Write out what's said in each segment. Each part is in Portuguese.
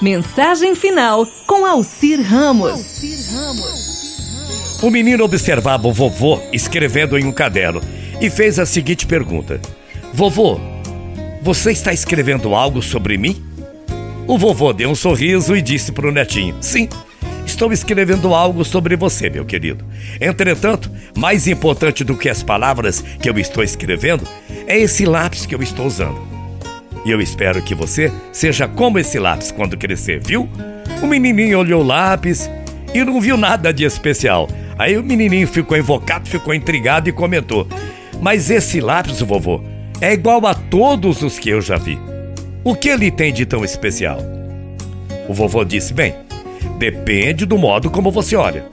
Mensagem final com Alcir Ramos. O menino observava o vovô escrevendo em um caderno e fez a seguinte pergunta: Vovô, você está escrevendo algo sobre mim? O vovô deu um sorriso e disse para o netinho: Sim, estou escrevendo algo sobre você, meu querido. Entretanto, mais importante do que as palavras que eu estou escrevendo é esse lápis que eu estou usando. E eu espero que você seja como esse lápis quando crescer, viu? O menininho olhou o lápis e não viu nada de especial. Aí o menininho ficou invocado, ficou intrigado e comentou: Mas esse lápis, vovô, é igual a todos os que eu já vi. O que ele tem de tão especial? O vovô disse: Bem, depende do modo como você olha.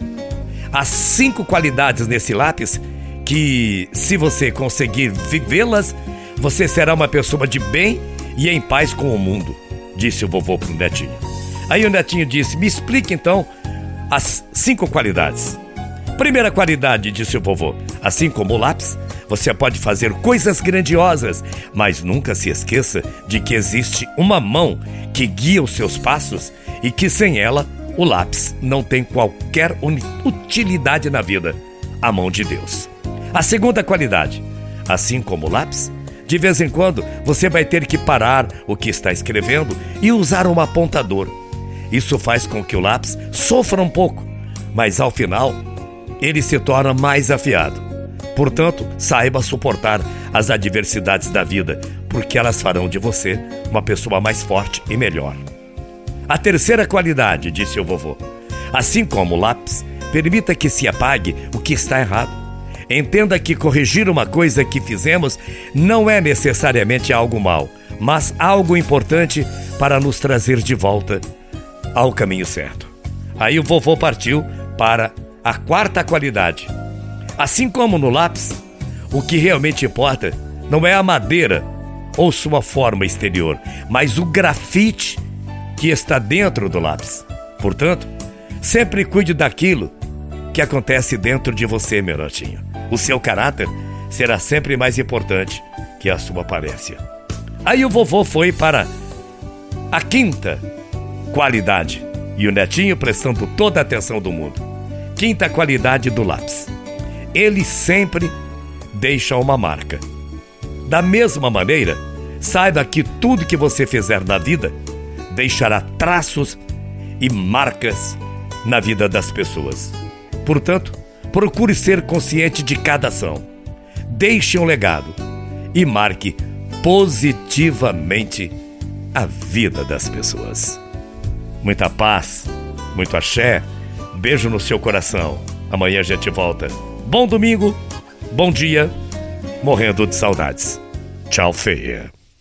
Há cinco qualidades nesse lápis que, se você conseguir vivê-las, você será uma pessoa de bem e em paz com o mundo, disse o vovô para o netinho. Aí o netinho disse: Me explique então as cinco qualidades. Primeira qualidade, disse o vovô: assim como o lápis, você pode fazer coisas grandiosas, mas nunca se esqueça de que existe uma mão que guia os seus passos e que sem ela o lápis não tem qualquer utilidade na vida a mão de Deus. A segunda qualidade: assim como o lápis, de vez em quando, você vai ter que parar o que está escrevendo e usar um apontador. Isso faz com que o lápis sofra um pouco, mas ao final, ele se torna mais afiado. Portanto, saiba suportar as adversidades da vida, porque elas farão de você uma pessoa mais forte e melhor. A terceira qualidade, disse o vovô, assim como o lápis, permita que se apague o que está errado. Entenda que corrigir uma coisa que fizemos não é necessariamente algo mal, mas algo importante para nos trazer de volta ao caminho certo. Aí o vovô partiu para a quarta qualidade. Assim como no lápis, o que realmente importa não é a madeira ou sua forma exterior, mas o grafite que está dentro do lápis. Portanto, sempre cuide daquilo que acontece dentro de você, meu notinho. O seu caráter será sempre mais importante que a sua aparência. Aí o vovô foi para a quinta qualidade e o netinho prestando toda a atenção do mundo. Quinta qualidade do lápis. Ele sempre deixa uma marca. Da mesma maneira, saiba que tudo que você fizer na vida deixará traços e marcas na vida das pessoas. Portanto, Procure ser consciente de cada ação. Deixe um legado e marque positivamente a vida das pessoas. Muita paz, muito axé, beijo no seu coração. Amanhã a gente volta. Bom domingo, bom dia, morrendo de saudades. Tchau, feia.